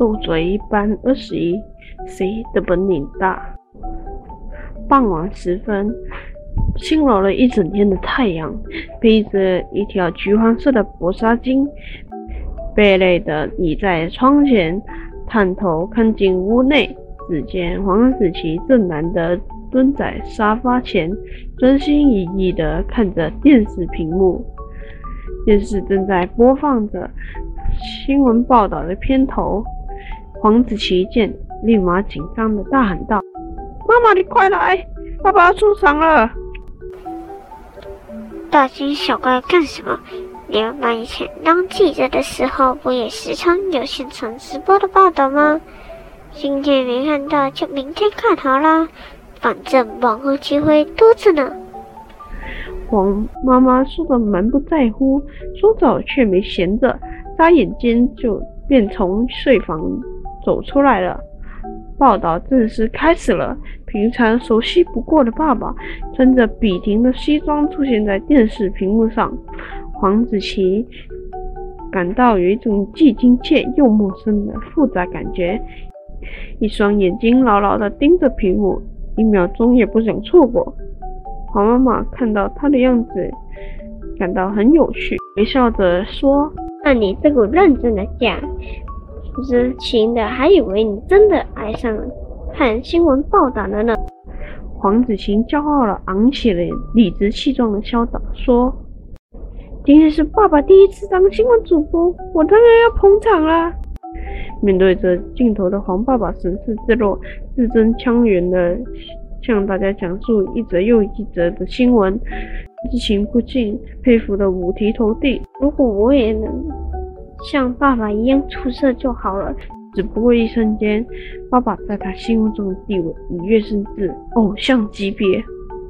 斗嘴一般二十一，谁的本领大？傍晚时分，辛劳了一整天的太阳，披着一条橘黄色的薄纱巾，悲累的倚在窗前，探头看进屋内。只见黄子琪正难得蹲在沙发前，专心一意地看着电视屏幕。电视正在播放着新闻报道的片头。黄子琪见，立马紧张的大喊道：“妈妈，你快来！爸爸要出场了！”大惊小怪干什么？你们以前当记者的时候，不也时常有现场直播的报道吗？今天没看到，就明天看好啦。反正网络机会多着呢。黄妈妈说的蛮不在乎，说着却没闲着，眨眼间就便从睡房走出来了。报道正式开始了。平常熟悉不过的爸爸，穿着笔挺的西装出现在电视屏幕上。黄子琪感到有一种既亲切又陌生的复杂感觉，一双眼睛牢牢地盯着屏幕，一秒钟也不想错过。黄妈妈看到他的样子，感到很有趣，微笑着说：“那你这股认真的讲。”知情的还以为你真的爱上了看新闻报道了呢。黄子晴骄傲了，昂起了理直气壮的笑道：“说，今天是爸爸第一次当新闻主播，我当然要捧场啦。”面对着镜头的黄爸爸神色自若，字正腔圆的向大家讲述一则又一则的新闻，激情不尽，佩服的五体投地。如果我也能。像爸爸一样出色就好了。只不过一瞬间，爸爸在他心目中的地位已跃升至偶像级别。